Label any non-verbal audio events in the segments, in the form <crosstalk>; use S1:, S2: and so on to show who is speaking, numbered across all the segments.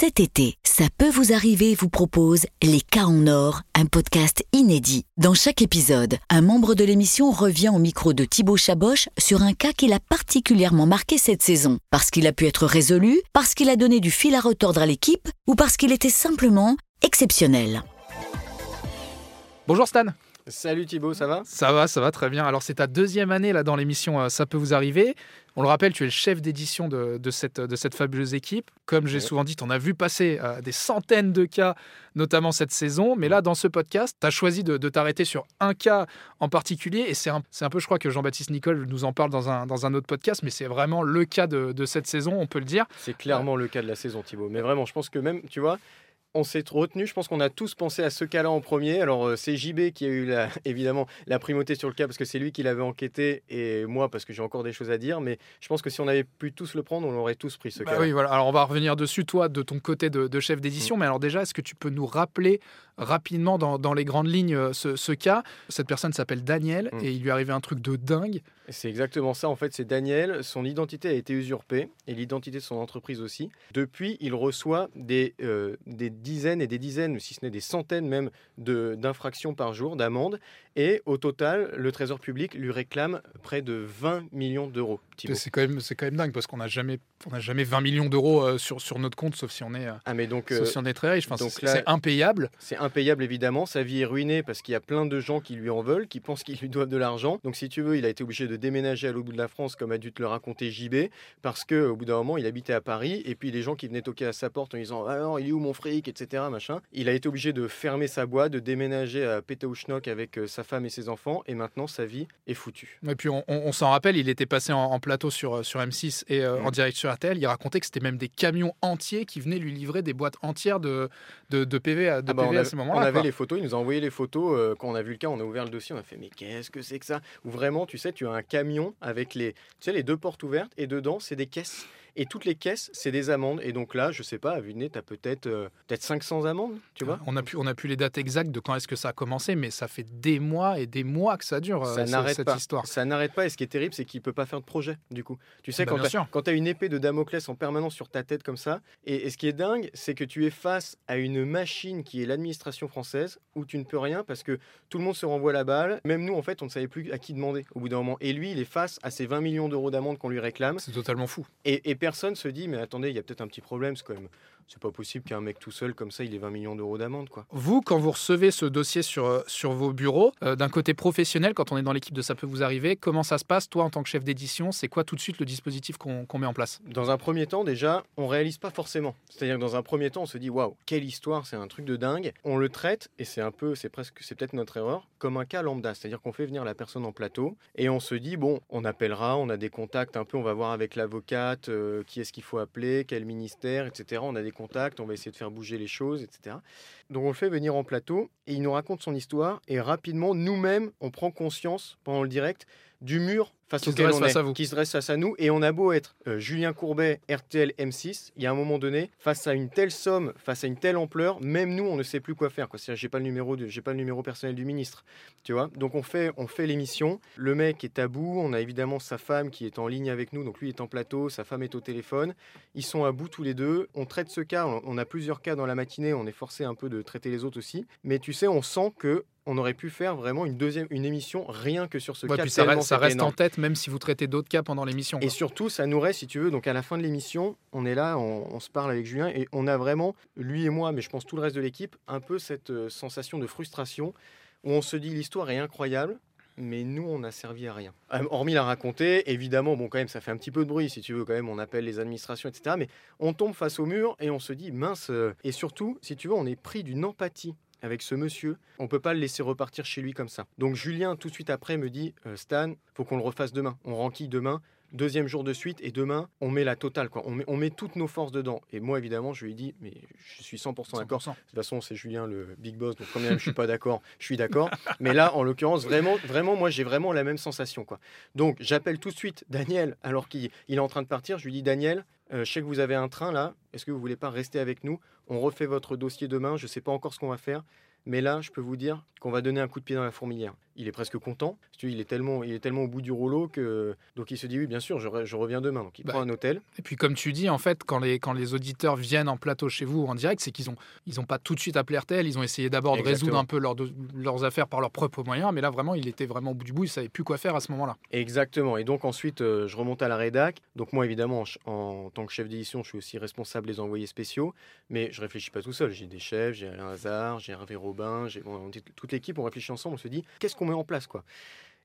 S1: Cet été, ça peut vous arriver vous propose Les cas en or, un podcast inédit. Dans chaque épisode, un membre de l'émission revient au micro de Thibaut Chaboch sur un cas qu'il a particulièrement marqué cette saison, parce qu'il a pu être résolu, parce qu'il a donné du fil à retordre à l'équipe ou parce qu'il était simplement exceptionnel.
S2: Bonjour Stan.
S3: Salut Thibaut, ça va?
S2: Ça va, ça va très bien. Alors c'est ta deuxième année là dans l'émission euh, Ça peut vous arriver. On le rappelle, tu es le chef d'édition de, de cette, de cette fabuleuse équipe. Comme j'ai
S3: Ouais.
S2: souvent dit, tu en as vu passer euh, des centaines de cas, notamment cette saison. Mais là, dans ce podcast, tu as choisi de, de t'arrêter sur un cas en particulier. Et c'est un, c'est un peu, je crois que Jean-Baptiste Nicole nous en parle dans un, dans un autre podcast, mais c'est vraiment le cas de, de cette saison, on peut le dire.
S3: C'est clairement le cas de la saison Thibaut. Mais vraiment, je pense que même, tu vois, on s'est retenu, je pense qu'on a tous pensé à ce cas-là en premier. Alors euh, c'est JB qui a eu la- <laughs> évidemment la primauté sur le cas parce que c'est lui qui l'avait enquêté et moi parce que j'ai encore des choses à dire. Mais je pense que si on avait pu tous le prendre, on l'aurait tous pris ce
S2: Bah
S3: cas.
S2: oui, voilà. Alors on va revenir dessus, toi, de ton côté de, de chef d'édition. Mais alors déjà, est-ce que tu peux nous rappeler rapidement dans, dans les grandes lignes euh, ce, ce cas Cette personne s'appelle Daniel
S3: Mm.
S2: et il lui est arrivé un truc de dingue.
S3: C'est exactement ça. En fait, c'est Daniel. Son identité a été usurpée et l'identité de son entreprise aussi. Depuis, il reçoit des, euh, des dizaines et des dizaines, si ce n'est des centaines même, d'infractions par jour, d'amendes. Et au total, le Trésor public lui réclame près de 20 millions d'euros.
S2: C'est quand, même- quand même dingue parce qu'on n'a jamais, on jamais 20 millions d'euros euh, sur, sur notre compte, sauf si on est, euh,
S3: Ah, mais donc,
S2: sauf
S3: euh,
S2: si on est très riche. Enfin,
S3: donc
S2: c'est impayable.
S3: c'est impayable évidemment. Sa vie est ruinée parce qu'il y a plein de gens qui lui en veulent, qui pensent qu'ils lui doivent de l'argent. Donc, si tu veux, il a été obligé de déménager à l'autre bout de la France, comme a dû te le raconter JB, parce que au bout d'un moment, il habitait à Paris. Et puis, les gens qui venaient toquer à sa porte en disant Alors, il est où mon fric? etc. Machin. Il a été obligé de fermer sa boîte, de déménager à Pétaouchnok avec sa femme et ses enfants. Et maintenant, sa vie est foutue.
S2: Et puis on, on- on s'en rappelle, il était passé en, en plateau sur, euh, sur M6 et euh,
S3: Mm.
S2: en direct sur RTL. Il racontait que c'était même des camions entiers qui venaient lui livrer des boîtes entières de, de, de PV à, de
S3: Ah bah,
S2: PV
S3: on,
S2: à
S3: avait,
S2: ce
S3: on
S2: moment-là.
S3: avait
S2: quoi.
S3: les photos, il nous a envoyé les photos. euh, quand on a vu le cas, on a ouvert le dossier, on a fait mais qu'est-ce que c'est que ça? Ou vraiment, tu sais, tu as un camion avec les, tu sais, les deux portes ouvertes et dedans, c'est des caisses. Et toutes les caisses, c'est des amendes. Et donc là, je sais pas, à vue de nez, tu as peut-être euh, peut-être 500 amendes, tu vois
S2: on a pu on a pu les dates exactes de quand est-ce que ça a commencé, mais ça fait des mois et des mois que ça dure euh,
S3: ça n'arrête
S2: cette
S3: pas.
S2: histoire.
S3: Ça n'arrête pas. Et ce qui est terrible, c'est qu'il peut pas faire de projet, du coup. Tu sais,
S2: Bah,
S3: quand tu as, une épée de Damoclès en permanence sur ta tête comme ça, et, et ce qui est dingue, c'est que tu es face à une machine qui est l'administration française, où tu ne peux rien parce que tout le monde se renvoie la balle. Même nous, en fait, on ne savait plus à qui demander au bout d'un moment. Et lui, il est face à ces 20 millions d'euros d'amende qu'on lui réclame.
S2: C'est totalement fou.
S3: Et, et personne se dit, mais attendez, il y a peut-être un petit problème. C'est quand même, c'est pas possible qu'un mec tout seul comme ça, il ait 20 millions d'euros d'amende, quoi.
S2: Vous, quand vous recevez ce dossier sur, euh, sur vos bureaux, euh, d'un côté professionnel, quand on est dans l'équipe de Ça peut vous arriver, comment ça se passe Toi, en tant que chef d'édition, c'est quoi tout de suite le dispositif qu'on met en place?
S3: Dans un premier temps, déjà, on réalise pas forcément. C'est-à-dire que dans un premier temps, on se dit waouh, quelle histoire, c'est un truc de dingue. On le traite et c'est un peu, c'est presque, c'est peut-être notre erreur, comme un cas lambda. C'est-à-dire qu'on fait venir la personne en plateau et on se dit bon, on appellera, on a des contacts un peu, on va voir avec l'avocate euh, qui est-ce qu'il faut appeler, quel ministère, etc. On a des on va essayer de faire bouger les choses, etc. Donc on le fait venir en plateau et il nous raconte son histoire et rapidement, nous-mêmes, on prend conscience pendant le direct du mur face
S2: Qui
S3: auquel on
S2: face
S3: est, qui se dresse face à nous. Et on a beau être euh, Julien Courbet, RTL M6, il y a un moment donné, face à une telle somme, face à une telle ampleur, même nous, on ne sait plus quoi faire. quoi. C'est-à-dire, j'ai pas le numéro, de, j'ai pas le numéro personnel du ministre, tu vois. Donc on fait, on fait l'émission. Le mec est à bout. On a évidemment sa femme qui est en ligne avec nous. Donc lui est en plateau, sa femme est au téléphone. Ils sont à bout tous les deux. On traite ce cas. On, on a plusieurs cas dans la matinée. On est forcé un peu de traiter les autres aussi. Mais tu sais, on sent que on aurait pu faire vraiment une deuxième, une émission rien que sur ce
S2: Ouais,
S3: cas.
S2: puis ça reste, ça
S3: c'était
S2: reste en tête, même si vous traitez d'autres cas pendant l'émission.
S3: Et surtout, ça nous reste, si tu veux, donc à la fin de l'émission, on est là, on, on se parle avec Julien et on a vraiment, lui et moi, mais je pense tout le reste de l'équipe, un peu cette euh, sensation de frustration où on se dit l'histoire est incroyable. Mais nous, on n'a servi à rien. Euh, hormis la raconter, évidemment, bon, quand même, ça fait un petit peu de bruit, si tu veux, quand même, on appelle les administrations, etc. Mais on tombe face au mur et on se dit, mince. euh, Et surtout, si tu veux, on est pris d'une empathie avec ce monsieur. On peut pas le laisser repartir chez lui comme ça. Donc Julien, tout de suite après, me dit, euh, Stan, faut qu'on le refasse demain. On renquille demain. Deuxième jour de suite et demain, on met la totale. Quoi. On, met, on met toutes nos forces dedans. Et moi, évidemment, je lui ai dit, mais je suis 100% d'accord.
S2: 100%.
S3: De toute façon, c'est Julien le big boss, donc quand même je suis pas d'accord, je suis d'accord. <laughs> Mais là, en l'occurrence, vraiment, vraiment, moi, j'ai vraiment la même sensation, quoi. Donc, j'appelle tout de suite Daniel, alors qu'il il est en train de partir. Je lui dis, Daniel, euh, je sais que vous avez un train là. Est-ce que vous voulez pas rester avec nous? On refait votre dossier demain. Je sais pas encore ce qu'on va faire, Mais là, je peux vous dire qu'on va donner un coup de pied dans la fourmilière. Il est presque content. Il est tellement, il est tellement au bout du rouleau que donc il se dit oui, bien sûr, je, je reviens demain. Donc il
S2: Bah,
S3: prend un hôtel.
S2: Et puis comme tu dis, en fait, quand les, quand les auditeurs viennent en plateau chez vous en direct, c'est qu'ils n'ont ils ont pas tout de suite appelé RTL, ils ont essayé d'abord de résoudre un peu leurs, de- leurs affaires par leurs propres moyens, mais là vraiment, il était vraiment au bout du bout, il savait plus quoi faire à ce moment-là.
S3: Exactement. Et donc ensuite, euh, je remonte à la rédac. Donc moi, évidemment, en tant que chef d'édition, je suis aussi responsable des envoyés spéciaux. Mais je réfléchis pas tout seul. J'ai des chefs, j'ai Alain Hazard, j'ai Hervé Robin, toute l'équipe. On réfléchit ensemble. On se dit, qu'est-ce qu'on met en place, quoi?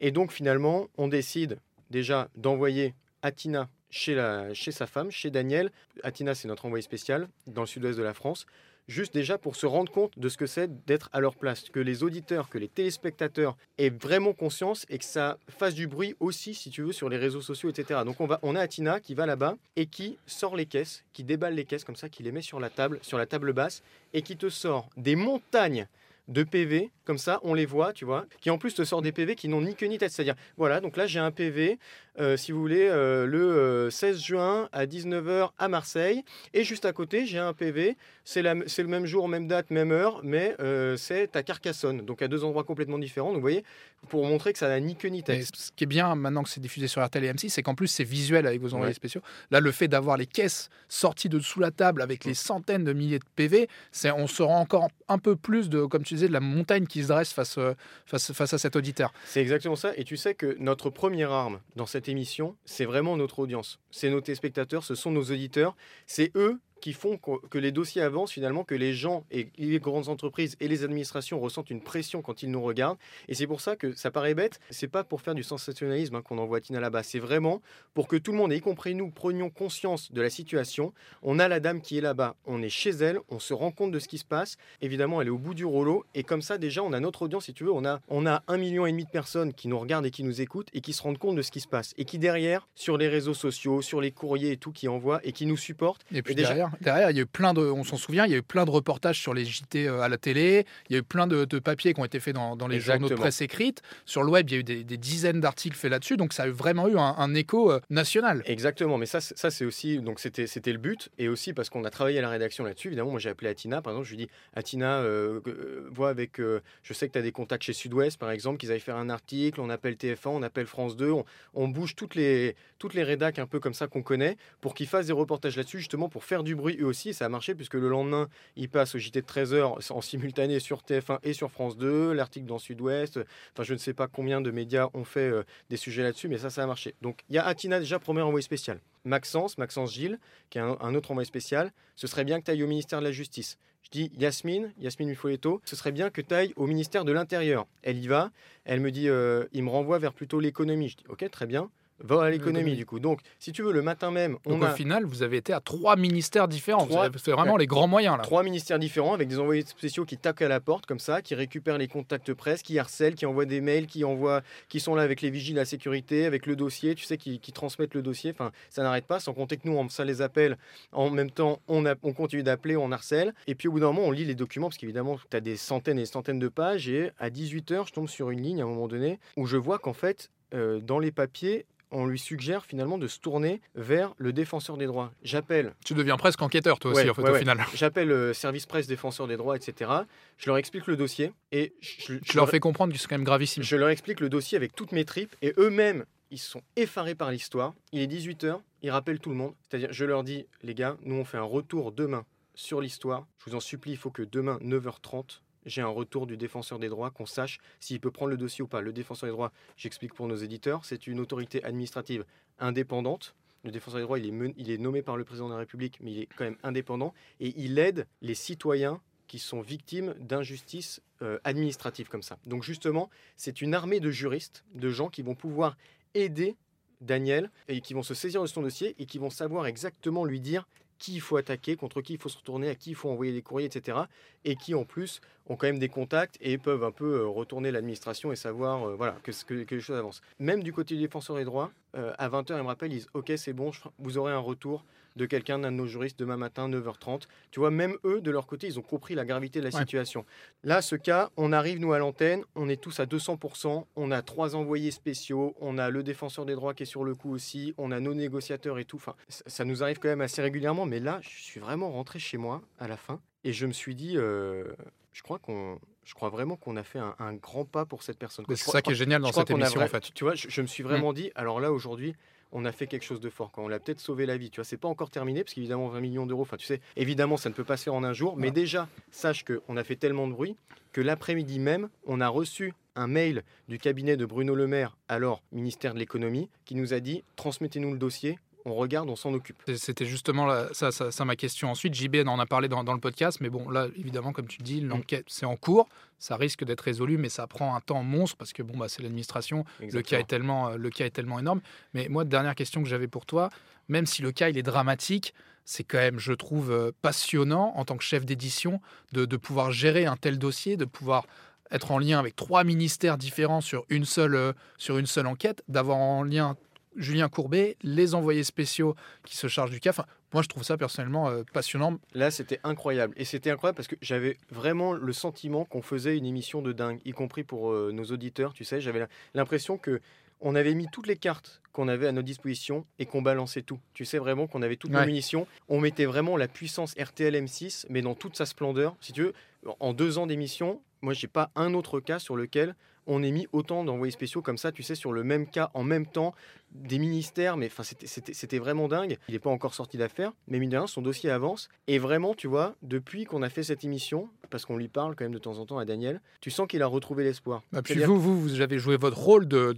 S3: Et donc finalement, on décide déjà d'envoyer Atina chez, chez sa femme, chez Daniel. Atina, c'est notre envoyé spécial dans le sud-ouest de la France. Juste déjà pour se rendre compte de ce que c'est d'être à leur place, que les auditeurs, que les téléspectateurs aient vraiment conscience et que ça fasse du bruit aussi, si tu veux, sur les réseaux sociaux, etc. Donc on, va, on a Atina qui va là-bas et qui sort les caisses, qui déballe les caisses comme ça, qui les met sur la table, sur la table basse et qui te sort des montagnes de PV, comme ça, on les voit, tu vois, qui en plus te sort des PV qui n'ont ni queue ni tête. C'est-à-dire, voilà, donc là j'ai un PV, euh, si vous voulez, euh, le euh, 16 juin à 19h à Marseille, et juste à côté j'ai un PV, c'est le même jour, même date, même heure, mais euh, c'est à Carcassonne, donc à deux endroits complètement différents. Donc vous voyez, pour montrer que ça n'a ni queue ni
S2: Mais
S3: tête.
S2: ce qui est bien maintenant que c'est diffusé sur RTL et M6, c'est qu'en plus c'est visuel avec vos envoyés
S3: Ouais.
S2: spéciaux. Là, le fait d'avoir les caisses sorties de sous la table avec les centaines de milliers de PV, c'est on se rend encore un peu plus de, comme tu disais, de la montagne qui se dresse face, euh, face, face à cet auditeur.
S3: C'est exactement ça. Et tu sais que notre première arme dans cette émission, c'est vraiment notre audience. C'est nos téléspectateurs, ce sont nos auditeurs. C'est eux qui font que les dossiers avancent finalement, que les gens et les grandes entreprises et les administrations ressentent une pression quand ils nous regardent. Et c'est pour ça que ça paraît bête. C'est pas pour faire du sensationnalisme hein, qu'on envoie Tina là-bas. C'est vraiment pour que tout le monde, et y compris nous, prenions conscience de la situation. On a la dame qui est là-bas. On est chez elle. On se rend compte de ce qui se passe. Évidemment, elle est au bout du rouleau. Et comme ça, déjà, on a notre audience, si tu veux. On a, on a un million et demi de personnes qui nous regardent et qui nous écoutent et qui se rendent compte de ce qui se passe. Et qui, derrière, sur les réseaux sociaux, sur les courriers et tout, qui envoient et qui nous supportent.
S2: Et puis
S3: Et déjà-
S2: derrière, derrière, il y a eu plein de, on s'en souvient, il y a eu plein de reportages sur les JT euh, à la télé, il y a eu plein de, de papiers qui ont été faits dans, dans les journaux de
S3: Exactement.
S2: presse écrite. Sur le web, il y a eu des, des dizaines d'articles faits là-dessus, donc ça a vraiment eu un, un écho euh, national.
S3: Exactement, mais ça, ça c'est aussi, donc c'était, c'était le but, et aussi parce qu'on a travaillé à la rédaction là-dessus. Évidemment, moi j'ai appelé Atina, par exemple, je lui dis, Atina, euh, euh, vois avec, euh, je sais que tu as des contacts chez Sud-Ouest, par exemple, qu'ils avaient fait un article, on appelle TF1, on appelle France 2, on, on bouge toutes les, toutes les rédacs un peu comme ça qu'on connaît, pour qu'ils fassent des reportages là-dessus, justement pour faire du bruit eux aussi, ça a marché, puisque le lendemain, ils passent au JT de 13h en simultané sur TF1 et sur France 2, l'article dans Sud-Ouest, enfin je ne sais pas combien de médias ont fait euh, des sujets là-dessus, mais ça, ça a marché. Donc il y a Atina déjà, premier envoyé spécial. Maxence, Maxence Gilles, qui est un, autre envoyé spécial, ce serait bien que tu ailles au ministère de la Justice. Je dis Yasmine, Yasmine Mifoleto, ce serait bien que tu ailles au ministère de l'Intérieur. Elle y va, elle me dit, euh, il me renvoie vers plutôt l'économie. Je dis, ok, très bien, va à l'économie du coup. Donc, si tu veux, le matin même, on
S2: Donc
S3: a
S2: au final, vous avez été à trois ministères différents.
S3: Trois-
S2: fait vraiment les grands moyens là.
S3: trois ministères différents avec des envoyés spéciaux qui tapent à la porte comme ça, qui récupèrent les contacts presse, qui harcèlent, qui envoient des mails, qui envoient, qui sont là avec les vigiles à sécurité, avec le dossier, tu sais, qui, qui transmettent le dossier. Enfin, ça n'arrête pas, sans compter que nous, on, ça les appelle. En même temps, on, a- on continue d'appeler, on harcèle. Et puis au bout d'un moment, on lit les documents parce qu'évidemment, tu as des centaines et des centaines de pages. Et à 18h, je tombe sur une ligne à un moment donné où je vois qu'en fait, euh, dans les papiers, on lui suggère finalement de se tourner vers le défenseur des droits. J'appelle
S2: Tu deviens presque enquêteur toi aussi en fait
S3: ouais,
S2: au
S3: ouais.
S2: final.
S3: J'appelle le service presse défenseur des droits, etc. Je leur explique le dossier et je,
S2: Tu leur fais comprendre que c'est quand même gravissime.
S3: je leur explique le dossier avec toutes mes tripes et eux-mêmes, ils sont effarés par l'histoire. Il est 18h, ils rappellent tout le monde. C'est-à-dire, je leur dis, les gars, nous on fait un retour demain sur l'histoire. Je vous en supplie, il faut que demain, 9h30, j'ai un retour du défenseur des droits, qu'on sache s'il peut prendre le dossier ou pas. Le défenseur des droits, j'explique pour nos éditeurs, c'est une autorité administrative indépendante. Le défenseur des droits, il est, nommé par le président de la République, mais il est quand même indépendant et il aide les citoyens qui sont victimes d'injustices euh, administratives comme ça. Donc justement, c'est une armée de juristes, de gens qui vont pouvoir aider Daniel et qui vont se saisir de son dossier et qui vont savoir exactement lui dire qui il faut attaquer, contre qui il faut se retourner, à qui il faut envoyer des courriers, etc. Et qui en plus ont quand même des contacts et peuvent un peu euh, retourner l'administration et savoir euh, voilà, que, que, que les choses avancent. Même du côté du défenseur des droits, euh, à 20h, ils me rappellent, ils disent Ok, c'est bon, je vous aurez un retour de quelqu'un, d'un de nos juristes, demain matin, 9h30. Tu vois, même eux, de leur côté, ils ont compris la gravité de la
S2: Ouais.
S3: situation. Là, ce cas, on arrive, nous, à l'antenne, on est tous à 200%, on a trois envoyés spéciaux, on a le défenseur des droits qui est sur le coup aussi, on a nos négociateurs et tout. Enfin, ça, ça nous arrive quand même assez régulièrement, mais là, je suis vraiment rentré chez moi à la fin et je me suis dit, euh, je crois qu'on... je crois vraiment qu'on a fait un, un grand pas pour cette personne.
S2: C'est
S3: crois-
S2: ça qui est génial dans cette
S3: a
S2: émission, en fait. Mm.
S3: Tu vois, je, je me suis vraiment dit, alors là, aujourd'hui, on a fait quelque chose de fort. Quand on l'a peut-être sauvé la vie. Tu vois, c'est pas encore terminé, parce qu'évidemment, 20 millions d'euros, enfin, tu sais, évidemment, ça ne peut pas se faire en un jour. Mais déjà, sache qu'on a fait tellement de bruit que l'après-midi même, on a reçu un mail du cabinet de Bruno Le Maire, alors ministère de l'économie, qui nous a dit transmettez-nous le dossier, on regarde, on s'en occupe.
S2: C'était justement ça, ça, ça ma question ensuite. JB en a parlé dans, dans le podcast, mais bon, là, évidemment, comme tu
S3: Mm.
S2: dis, l'enquête, c'est en cours. Ça risque d'être résolu, mais ça prend un temps monstre parce que bon, bah, c'est l'administration. Le cas, est tellement, euh, le cas est tellement énorme. Mais moi, dernière question que j'avais pour toi, même si le cas il est dramatique, c'est quand même, je trouve, euh, passionnant en tant que chef d'édition de, de pouvoir gérer un tel dossier, de pouvoir être en lien avec trois ministères différents sur une seule, euh, sur une seule enquête, d'avoir en lien Julien Courbet, les envoyés spéciaux qui se chargent du cas. Enfin, moi, je trouve ça personnellement euh, passionnant.
S3: Là, c'était incroyable. Et c'était incroyable parce que j'avais vraiment le sentiment qu'on faisait une émission de dingue, y compris pour euh, nos auditeurs. Tu sais, j'avais l'impression que on avait mis toutes les cartes qu'on avait à notre disposition et qu'on balançait tout. Tu sais vraiment qu'on avait toutes nos
S2: Ouais.
S3: munitions. On mettait vraiment la puissance RTL M6, mais dans toute sa splendeur. Si tu veux, en deux ans d'émission, moi, j'ai pas un autre cas sur lequel on ait mis autant d'envoyés spéciaux comme ça, tu sais, sur le même cas, en même temps, des ministères, mais enfin, c'était- vraiment dingue. Il n'est pas encore sorti d'affaire, mais mine de rien, son dossier avance. Et vraiment, tu vois, depuis qu'on a fait cette émission, parce qu'on lui parle quand même de temps en temps à Daniel, tu sens qu'il a retrouvé l'espoir.
S2: Et puis vous, vous, vous avez joué votre rôle de,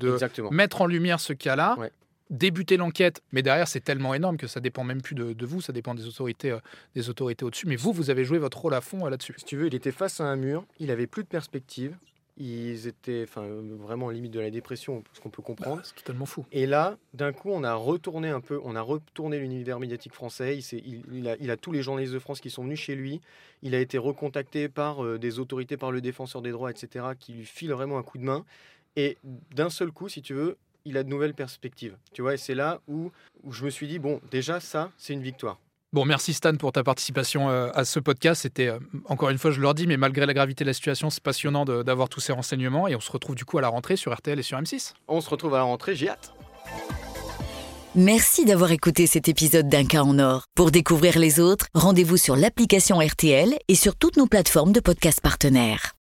S2: mettre en lumière ce cas-là,
S3: Ouais.
S2: débuter l'enquête, mais derrière c'est tellement énorme que ça dépend même plus de, de vous, ça dépend des autorités, euh, des autorités au-dessus. Mais vous, vous avez joué votre rôle à fond euh, là-dessus.
S3: Si tu veux, il était face à un mur, il avait plus de perspective. Ils étaient enfin, vraiment limite de la dépression, ce qu'on peut comprendre.
S2: Bah, c'est totalement fou.
S3: Et là, d'un coup, on a retourné un peu, on a retourné l'univers médiatique français. Il, s'est- il- il a, il a tous les journalistes de France qui sont venus chez lui. Il a été recontacté par euh, des autorités, par le défenseur des droits, etc., qui lui filent vraiment un coup de main. Et d'un seul coup, si tu veux, il a de nouvelles perspectives. Tu vois, et c'est là où, où je me suis dit, bon, déjà, ça, c'est une victoire.
S2: Bon, merci Stan pour ta participation euh, à ce podcast. C'était, euh, encore une fois, je leur dis, mais malgré la gravité de la situation, c'est passionnant de- d'avoir tous ces renseignements. Et on se retrouve du coup à la rentrée sur RTL et sur M6.
S3: On se retrouve à la rentrée, j'ai hâte.
S1: Merci d'avoir écouté cet épisode d'Un cas en or. Pour découvrir les autres, rendez-vous sur l'application RTL et sur toutes nos plateformes de podcasts partenaires.